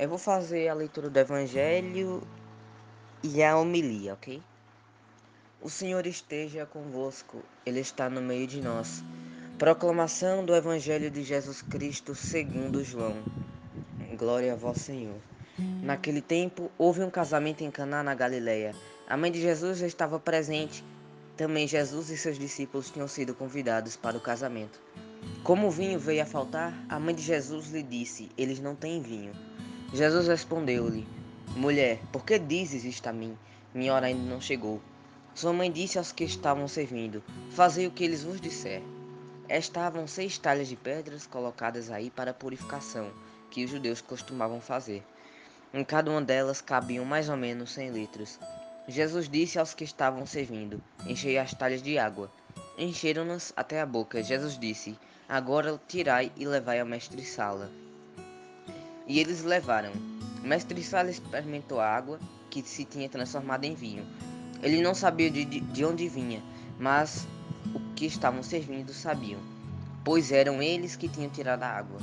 Eu vou fazer a leitura do Evangelho e a homilia, ok? O Senhor esteja convosco, Ele está no meio de nós. Proclamação do Evangelho de Jesus Cristo segundo João. Glória a vós, Senhor. Naquele tempo, houve um casamento em Caná, na Galileia. A mãe de Jesus estava presente. Também Jesus e seus discípulos tinham sido convidados para o casamento. Como o vinho veio a faltar, a mãe de Jesus lhe disse: Eles não têm vinho. Jesus respondeu-lhe: Mulher, por que dizes isto a mim? Minha hora ainda não chegou. Sua mãe disse aos que estavam servindo: Fazei o que eles vos disser. Estavam seis talhas de pedras colocadas aí para purificação, que os judeus costumavam fazer. Em cada uma delas cabiam mais ou menos cem litros. Jesus disse aos que estavam servindo: Enchei as talhas de água. Encheram-nas até a boca. Jesus disse: Agora tirai e levai ao mestre-sala. E eles levaram. Mestre Sala experimentou a água que se tinha transformado em vinho. Ele não sabia de, de onde vinha, mas o que estavam servindo sabiam, pois eram eles que tinham tirado a água.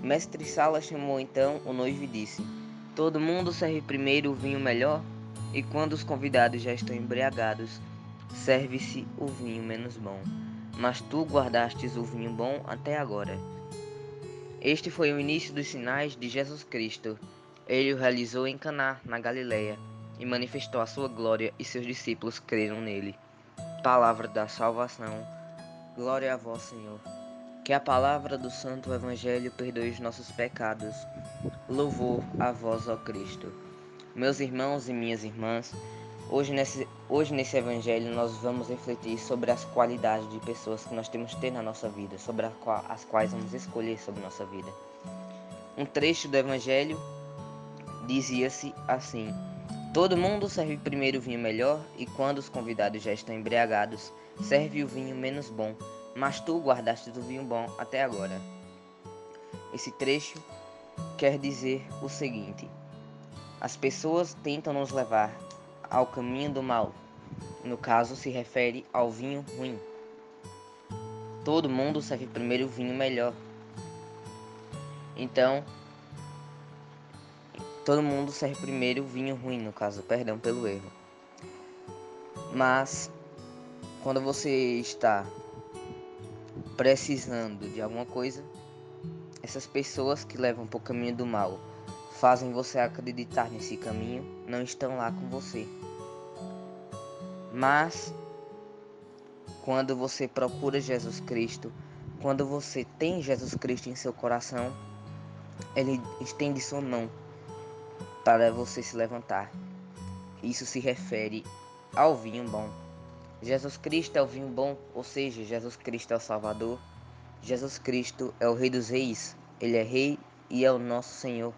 Mestre Sala chamou então o noivo e disse: Todo mundo serve primeiro o vinho melhor, e quando os convidados já estão embriagados, serve-se o vinho menos bom. Mas tu guardastes o vinho bom até agora. Este foi o início dos sinais de Jesus Cristo. Ele o realizou em Caná, na Galileia, e manifestou a sua glória, e seus discípulos creram nele. Palavra da salvação. Glória a vós, Senhor. Que a palavra do Santo Evangelho perdoe os nossos pecados. Louvor a vós, ó Cristo. Meus irmãos e minhas irmãs, Hoje nesse, hoje nesse evangelho nós vamos refletir sobre as qualidades de pessoas que nós temos que ter na nossa vida, sobre as quais vamos escolher sobre nossa vida. Um trecho do evangelho dizia-se assim: Todo mundo serve primeiro o vinho melhor e quando os convidados já estão embriagados, serve o vinho menos bom, mas tu guardaste o vinho bom até agora. Esse trecho quer dizer o seguinte: as pessoas tentam nos levar ao caminho do mal. No caso, se refere ao vinho ruim. Todo mundo serve primeiro o vinho melhor. Então, todo mundo serve primeiro o vinho ruim, no caso, perdão pelo erro. Mas, quando você está precisando de alguma coisa, essas pessoas que levam para o caminho do mal fazem você acreditar nesse caminho não estão lá com você. Mas quando você procura Jesus Cristo, quando você tem Jesus Cristo em seu coração, ele estende sua mão para você se levantar. Isso se refere ao vinho bom. Jesus Cristo é o vinho bom, ou seja, Jesus Cristo é o Salvador. Jesus Cristo é o Rei dos Reis. Ele é Rei e é o nosso Senhor.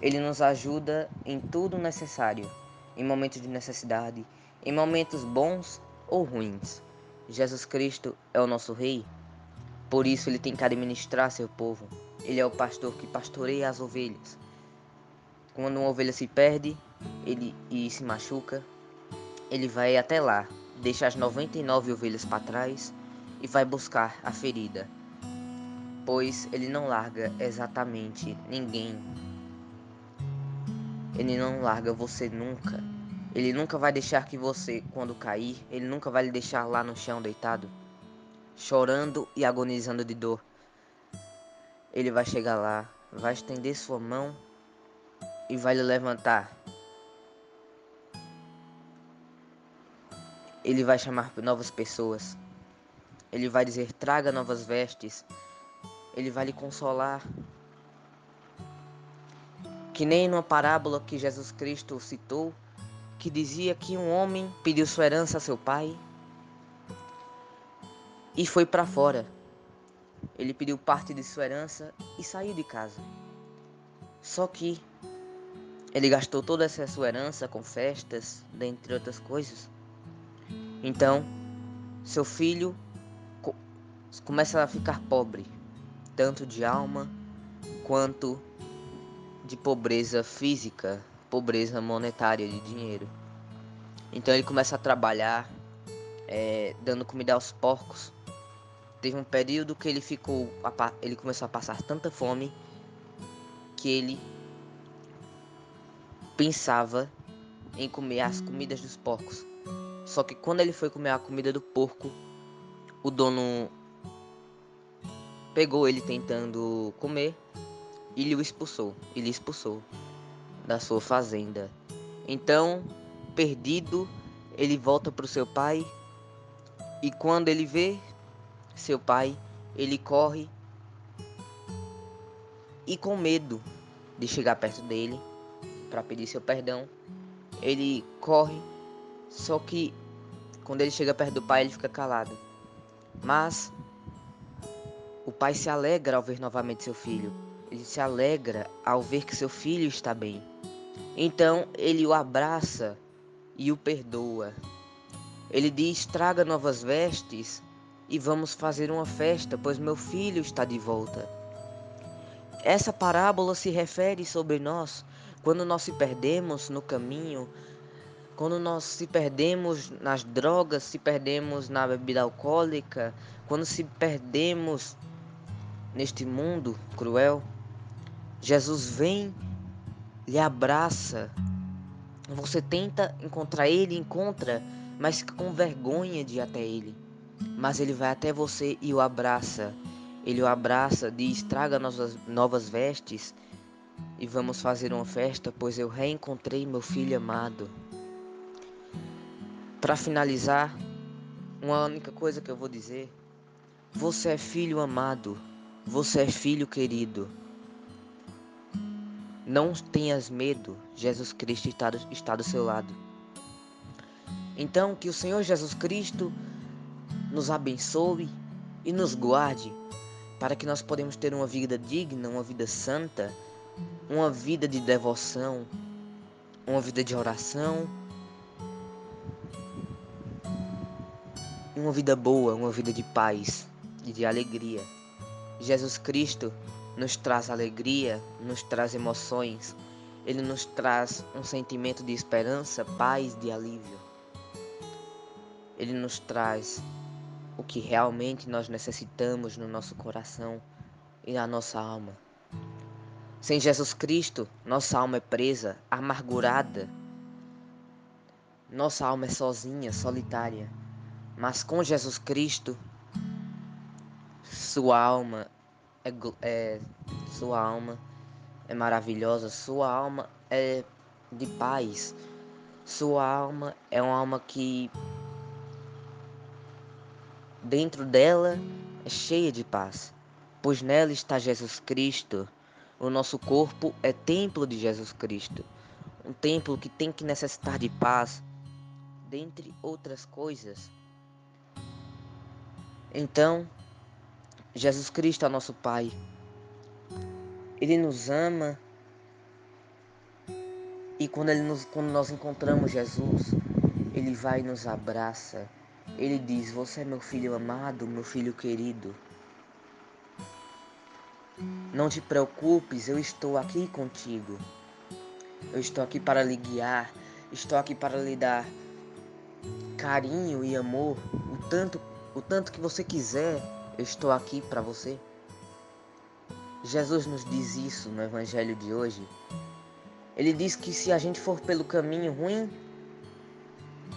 Ele nos ajuda em tudo necessário, em momentos de necessidade, em momentos bons ou ruins. Jesus Cristo é o nosso Rei, por isso ele tem que administrar seu povo. Ele é o pastor que pastoreia as ovelhas. Quando uma ovelha se perde ele, e se machuca, ele vai até lá, deixa as 99 ovelhas para trás e vai buscar a ferida, pois ele não larga exatamente ninguém ele não larga você nunca. Ele nunca vai deixar que você, quando cair, ele nunca vai lhe deixar lá no chão deitado, chorando e agonizando de dor. Ele vai chegar lá, vai estender sua mão e vai lhe levantar. Ele vai chamar novas pessoas. Ele vai dizer: traga novas vestes. Ele vai lhe consolar que nem numa parábola que Jesus Cristo citou, que dizia que um homem pediu sua herança a seu pai e foi para fora. Ele pediu parte de sua herança e saiu de casa. Só que ele gastou toda essa sua herança com festas, dentre outras coisas. Então, seu filho começa a ficar pobre, tanto de alma quanto de pobreza física, pobreza monetária de dinheiro. Então ele começa a trabalhar, é, dando comida aos porcos. Teve um período que ele ficou, ele começou a passar tanta fome que ele pensava em comer as comidas dos porcos. Só que quando ele foi comer a comida do porco, o dono pegou ele tentando comer e lhe expulsou. Ele expulsou da sua fazenda. Então, perdido, ele volta para o seu pai e quando ele vê seu pai, ele corre e com medo de chegar perto dele para pedir seu perdão, ele corre, só que quando ele chega perto do pai, ele fica calado. Mas o pai se alegra ao ver novamente seu filho. Ele se alegra ao ver que seu filho está bem. Então ele o abraça e o perdoa. Ele diz: Traga novas vestes e vamos fazer uma festa, pois meu filho está de volta. Essa parábola se refere sobre nós quando nós se perdemos no caminho, quando nós se perdemos nas drogas, se perdemos na bebida alcoólica, quando se perdemos neste mundo cruel, Jesus vem, lhe abraça. Você tenta encontrar ele, encontra, mas com vergonha de ir até ele. Mas ele vai até você e o abraça. Ele o abraça, diz: Traga novas, novas vestes e vamos fazer uma festa, pois eu reencontrei meu filho amado. Para finalizar, uma única coisa que eu vou dizer: Você é filho amado, você é filho querido. Não tenhas medo, Jesus Cristo está do, está do seu lado. Então, que o Senhor Jesus Cristo nos abençoe e nos guarde para que nós podemos ter uma vida digna, uma vida santa, uma vida de devoção, uma vida de oração, uma vida boa, uma vida de paz e de alegria. Jesus Cristo nos traz alegria, nos traz emoções, ele nos traz um sentimento de esperança, paz, de alívio. Ele nos traz o que realmente nós necessitamos no nosso coração e na nossa alma. Sem Jesus Cristo, nossa alma é presa, amargurada. Nossa alma é sozinha, solitária. Mas com Jesus Cristo, sua alma é, é sua alma é maravilhosa, sua alma é de paz. Sua alma é uma alma que Dentro dela é cheia de paz, pois nela está Jesus Cristo. O nosso corpo é templo de Jesus Cristo, um templo que tem que necessitar de paz, dentre outras coisas. Então, Jesus Cristo é nosso Pai. Ele nos ama. E quando, ele nos, quando nós encontramos Jesus, Ele vai e nos abraça ele diz: Você é meu filho amado, meu filho querido. Não te preocupes, eu estou aqui contigo. Eu estou aqui para lhe guiar, estou aqui para lhe dar carinho e amor, o tanto, o tanto que você quiser, eu estou aqui para você. Jesus nos diz isso no evangelho de hoje. Ele diz que se a gente for pelo caminho ruim,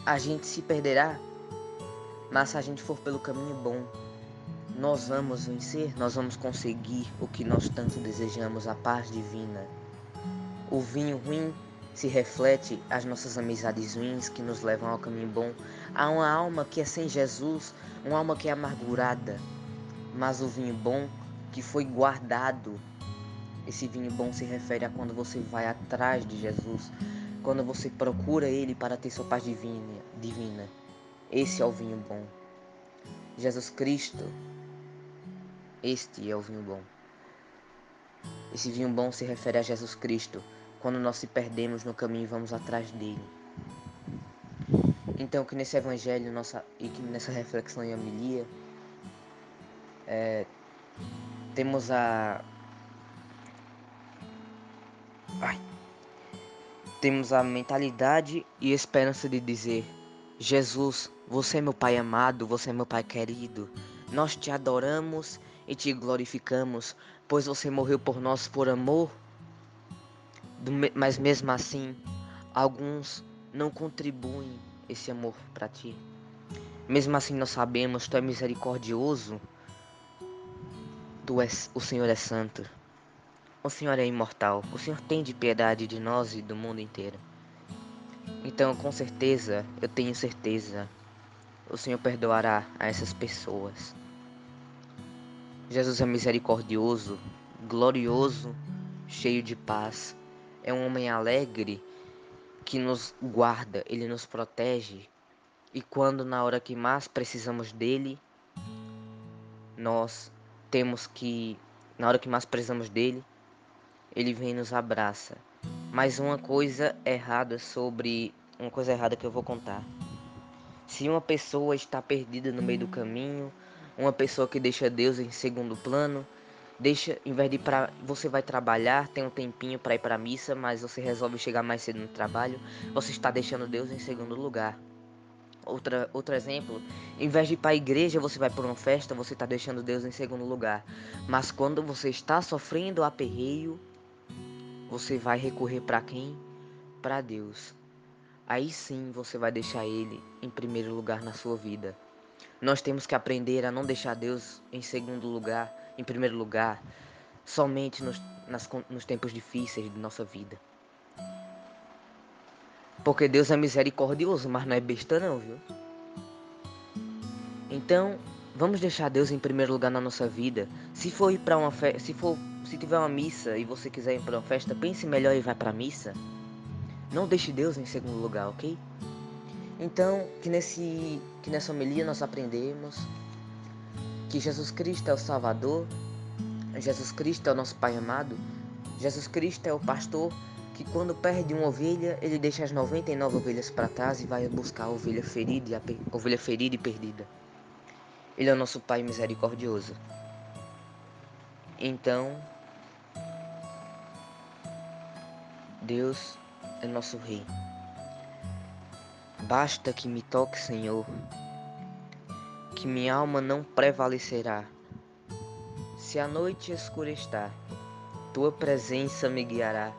a gente se perderá. Mas se a gente for pelo caminho bom, nós vamos vencer, nós vamos conseguir o que nós tanto desejamos, a paz divina. O vinho ruim se reflete as nossas amizades ruins que nos levam ao caminho bom. Há uma alma que é sem Jesus, uma alma que é amargurada, mas o vinho bom que foi guardado. Esse vinho bom se refere a quando você vai atrás de Jesus, quando você procura Ele para ter sua paz divina. divina. Esse é o vinho bom. Jesus Cristo, este é o vinho bom. Esse vinho bom se refere a Jesus Cristo, quando nós se perdemos no caminho e vamos atrás dele. Então, que nesse evangelho nossa, e que nessa reflexão e homilia, é, temos a. Ai, temos a mentalidade e esperança de dizer: Jesus, você é meu Pai amado, você é meu Pai querido. Nós te adoramos e te glorificamos, pois você morreu por nós por amor. mas mesmo assim, alguns não contribuem esse amor para ti. Mesmo assim, nós sabemos, tu é misericordioso, tu és, o Senhor é santo, o Senhor é imortal, o Senhor tem de piedade de nós e do mundo inteiro. Então, com certeza, eu tenho certeza, o Senhor perdoará a essas pessoas. Jesus é misericordioso, glorioso, cheio de paz. É um homem alegre que nos guarda, ele nos protege. E quando na hora que mais precisamos dele, nós temos que na hora que mais precisamos dele, ele vem e nos abraça. Mas uma coisa errada sobre uma coisa errada que eu vou contar. Se uma pessoa está perdida no meio do caminho, uma pessoa que deixa Deus em segundo plano, deixa, em vez de para você vai trabalhar, tem um tempinho para ir para missa, mas você resolve chegar mais cedo no trabalho, você está deixando Deus em segundo lugar. Outra, outro exemplo, em vez de ir para a igreja, você vai para uma festa, você está deixando Deus em segundo lugar. Mas quando você está sofrendo aperreio, você vai recorrer para quem? Para Deus. Aí sim você vai deixar Ele em primeiro lugar na sua vida. Nós temos que aprender a não deixar Deus em segundo lugar, em primeiro lugar, somente nos, nas, nos tempos difíceis de nossa vida. Porque Deus é misericordioso, mas não é besta não, viu? Então, vamos deixar Deus em primeiro lugar na nossa vida. Se for para uma festa, se for, se tiver uma missa e você quiser ir para uma festa, pense melhor e vai para a missa. Não deixe Deus em segundo lugar, OK? Então, que, nesse, que nessa homilia nós aprendemos que Jesus Cristo é o Salvador, Jesus Cristo é o nosso Pai amado, Jesus Cristo é o pastor que quando perde uma ovelha, ele deixa as 99 ovelhas para trás e vai buscar a ovelha ferida, a ovelha ferida e perdida. Ele é o nosso Pai misericordioso. Então, Deus é nosso Rei. Basta que me toque, Senhor, que minha alma não prevalecerá. Se a noite escurecer, tua presença me guiará.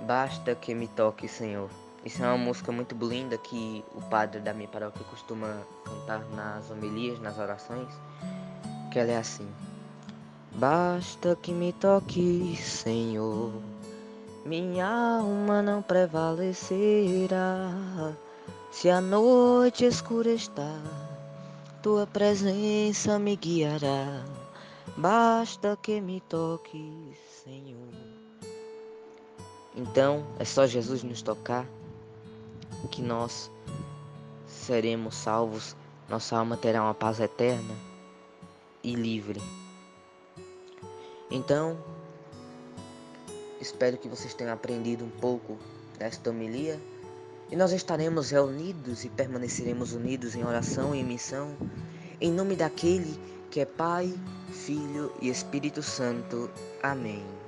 Basta que me toque, Senhor. Isso é uma música muito linda que o padre da minha paróquia costuma cantar nas homilias, nas orações, que ela é assim: Basta que me toque, Senhor, minha alma não prevalecerá. Se a noite escura está, tua presença me guiará. Basta que me toque, Senhor. Então é só Jesus nos tocar que nós seremos salvos, nossa alma terá uma paz eterna e livre. Então, espero que vocês tenham aprendido um pouco desta homilia. E nós estaremos reunidos e permaneceremos unidos em oração e missão, em nome daquele que é Pai, Filho e Espírito Santo. Amém.